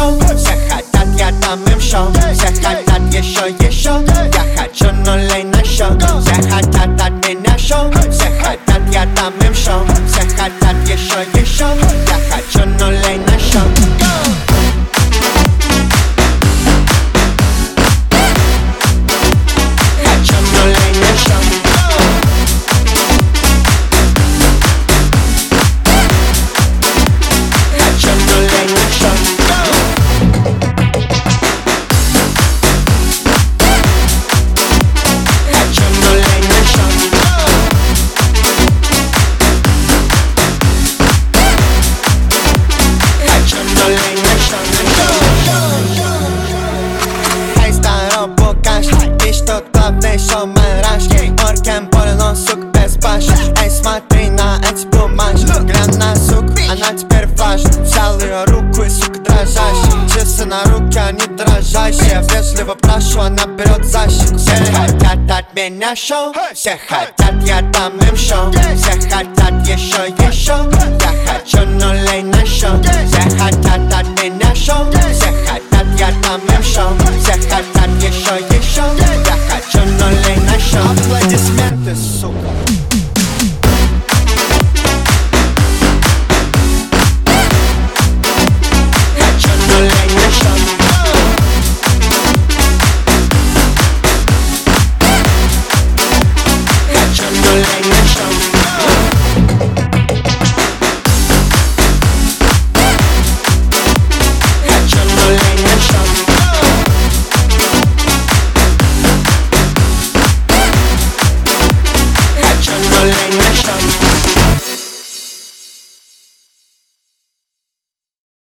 шоу Все хотят, я дам им шоу Все хотят еще, еще Я хочу нулей на счет Все хотят от меня шоу Все хотят, я дам им шоу главное, шоу мараж Оркен полно, сук, без баш Эй, смотри на эти бумажки Глянь на сук, она теперь важна Взял ее руку и, сука, дрожащая Часы на руке, они дрожащие Вежливо прошу, она берет за щеку Все хотят от меня шоу Все хотят, я дам им шоу Все хотят еще, еще them show. Zekat at your show, your show Yakat your no lane, I show. I play this method, so Like